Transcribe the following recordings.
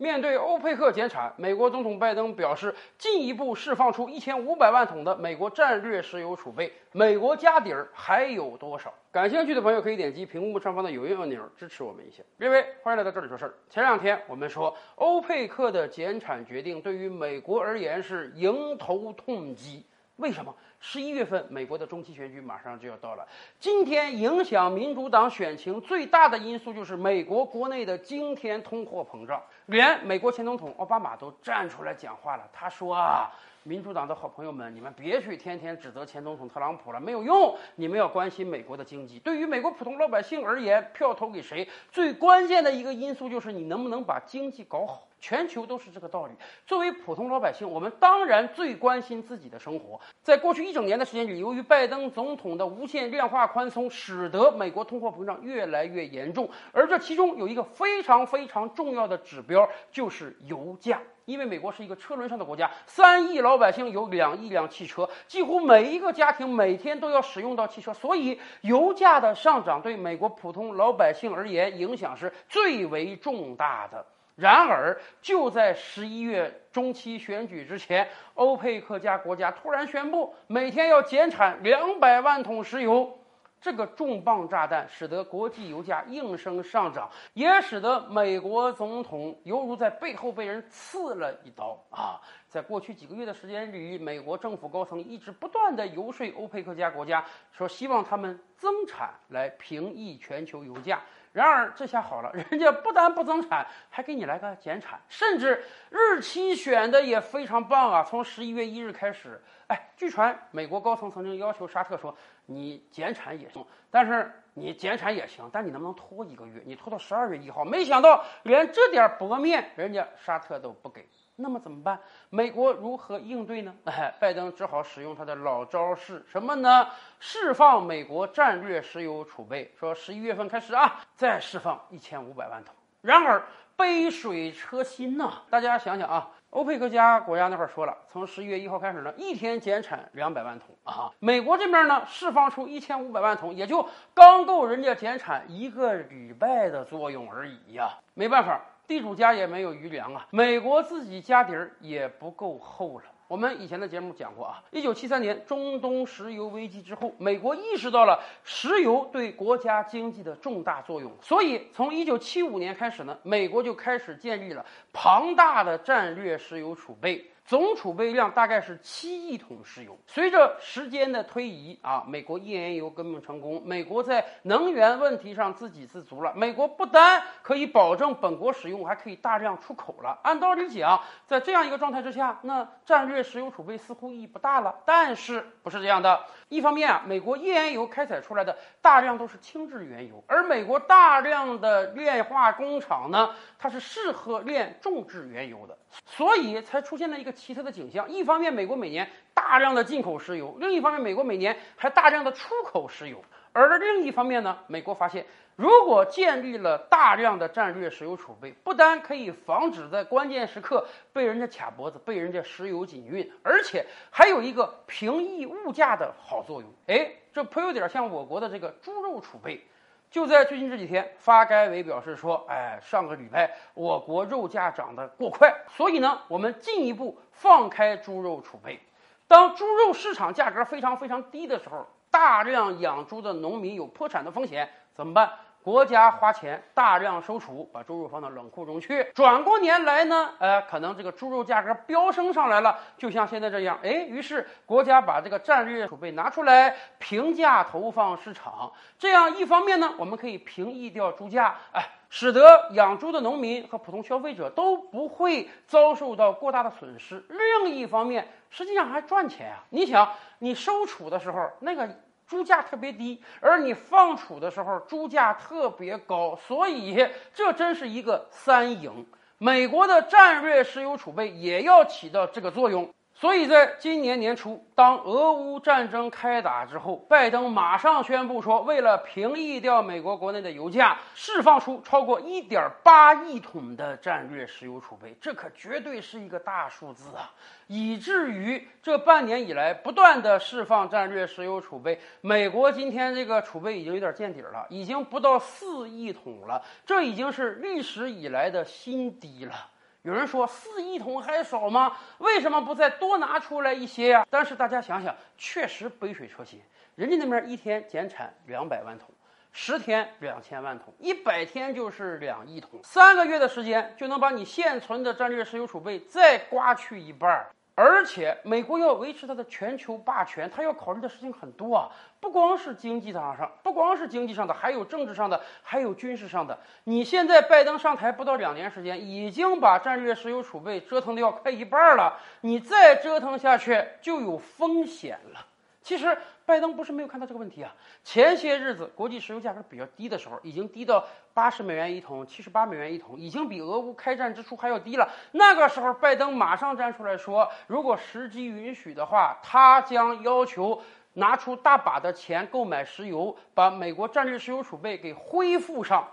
面对欧佩克减产，美国总统拜登表示进一步释放出一千五百万桶的美国战略石油储备。美国家底儿还有多少？感兴趣的朋友可以点击屏幕上方的有用按钮支持我们一下。各位，欢迎来到这里说事儿。前两天我们说，欧佩克的减产决定对于美国而言是迎头痛击。为什么？十一月份美国的中期选举马上就要到了。今天影响民主党选情最大的因素就是美国国内的惊天通货膨胀。连美国前总统奥巴马都站出来讲话了，他说啊，民主党的好朋友们，你们别去天天指责前总统特朗普了，没有用。你们要关心美国的经济。对于美国普通老百姓而言，票投给谁，最关键的一个因素就是你能不能把经济搞好。全球都是这个道理。作为普通老百姓，我们当然最关心自己的生活。在过去一整年的时间里，由于拜登总统的无限量化宽松，使得美国通货膨胀越来越严重。而这其中有一个非常非常重要的指标，就是油价。因为美国是一个车轮上的国家，三亿老百姓有两亿辆汽车，几乎每一个家庭每天都要使用到汽车，所以油价的上涨对美国普通老百姓而言影响是最为重大的。然而，就在十一月中期选举之前，欧佩克家国家突然宣布每天要减产两百万桶石油。这个重磅炸弹使得国际油价应声上涨，也使得美国总统犹如在背后被人刺了一刀啊！在过去几个月的时间里，美国政府高层一直不断的游说欧佩克家国家，说希望他们增产来平抑全球油价。然而这下好了，人家不但不增产，还给你来个减产，甚至日期选的也非常棒啊！从十一月一日开始，哎，据传美国高层曾经要求沙特说，你减产也行，但是你减产也行，但你能不能拖一个月？你拖到十二月一号？没想到连这点薄面，人家沙特都不给。那么怎么办？美国如何应对呢？哎，拜登只好使用他的老招是什么呢？释放美国战略石油储备，说十一月份开始啊，再释放一千五百万桶。然而杯水车薪呐，大家想想啊，欧佩克家国家那块说了，从十一月一号开始呢，一天减产两百万桶啊。美国这边呢，释放出一千五百万桶，也就刚够人家减产一个礼拜的作用而已呀。没办法。地主家也没有余粮啊，美国自己家底儿也不够厚了。我们以前的节目讲过啊，一九七三年中东石油危机之后，美国意识到了石油对国家经济的重大作用，所以从一九七五年开始呢，美国就开始建立了庞大的战略石油储备。总储备量大概是七亿桶石油。随着时间的推移啊，美国页岩油革命成功，美国在能源问题上自给自足了。美国不单可以保证本国使用，还可以大量出口了。按道理讲，在这样一个状态之下，那战略石油储备似乎意义不大了。但是不是这样的？一方面啊，美国页岩油开采出来的大量都是轻质原油，而美国大量的炼化工厂呢，它是适合炼重质原油的，所以才出现了一个。奇特的景象，一方面美国每年大量的进口石油，另一方面美国每年还大量的出口石油。而另一方面呢，美国发现，如果建立了大量的战略石油储备，不单可以防止在关键时刻被人家卡脖子、被人家石油禁运，而且还有一个平抑物价的好作用。哎，这颇有点像我国的这个猪肉储备。就在最近这几天，发改委表示说：“哎，上个礼拜我国肉价涨得过快，所以呢，我们进一步放开猪肉储备。当猪肉市场价格非常非常低的时候，大量养猪的农民有破产的风险，怎么办？”国家花钱大量收储，把猪肉放到冷库中去。转过年来呢，呃，可能这个猪肉价格飙升上来了，就像现在这样，哎，于是国家把这个战略储备拿出来平价投放市场。这样一方面呢，我们可以平抑掉猪价，哎，使得养猪的农民和普通消费者都不会遭受到过大的损失。另一方面，实际上还赚钱啊！你想，你收储的时候那个。猪价特别低，而你放储的时候猪价特别高，所以这真是一个三赢。美国的战略石油储备也要起到这个作用。所以在今年年初，当俄乌战争开打之后，拜登马上宣布说，为了平抑掉美国国内的油价，释放出超过1.8亿桶的战略石油储备，这可绝对是一个大数字啊！以至于这半年以来不断的释放战略石油储备，美国今天这个储备已经有点见底了，已经不到4亿桶了，这已经是历史以来的新低了。有人说四亿桶还少吗？为什么不再多拿出来一些呀？但是大家想想，确实杯水车薪。人家那边一天减产两百万桶，十天两千万桶，一百天就是两亿桶，三个月的时间就能把你现存的战略石油储备再刮去一半儿。而且，美国要维持它的全球霸权，它要考虑的事情很多啊，不光是经济上上，不光是经济上的，还有政治上的，还有军事上的。你现在拜登上台不到两年时间，已经把战略石油储备折腾的要快一半了，你再折腾下去就有风险了。其实，拜登不是没有看到这个问题啊。前些日子国际石油价格比较低的时候，已经低到八十美元一桶、七十八美元一桶，已经比俄乌开战之初还要低了。那个时候，拜登马上站出来说，如果时机允许的话，他将要求拿出大把的钱购买石油，把美国战略石油储备给恢复上。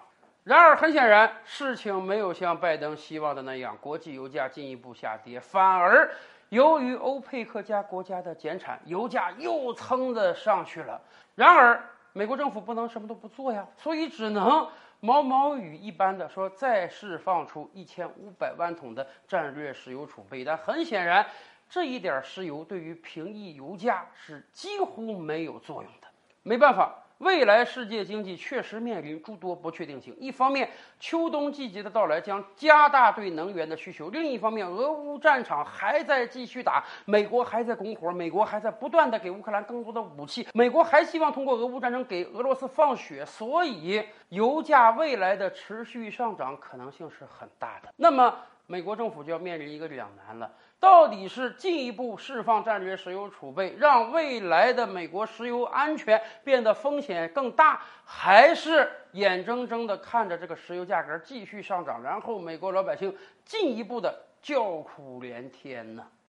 然而，很显然，事情没有像拜登希望的那样，国际油价进一步下跌，反而。由于欧佩克加国家的减产，油价又蹭的上去了。然而，美国政府不能什么都不做呀，所以只能毛毛雨一般的说再释放出一千五百万桶的战略石油储备。但很显然，这一点石油对于平抑油价是几乎没有作用的。没办法。未来世界经济确实面临诸多不确定性。一方面，秋冬季节的到来将加大对能源的需求；另一方面，俄乌战场还在继续打，美国还在拱火，美国还在不断的给乌克兰更多的武器，美国还希望通过俄乌战争给俄罗斯放血，所以油价未来的持续上涨可能性是很大的。那么，美国政府就要面临一个两难了。到底是进一步释放战略石油储备，让未来的美国石油安全变得风险更大，还是眼睁睁地看着这个石油价格继续上涨，然后美国老百姓进一步的叫苦连天呢？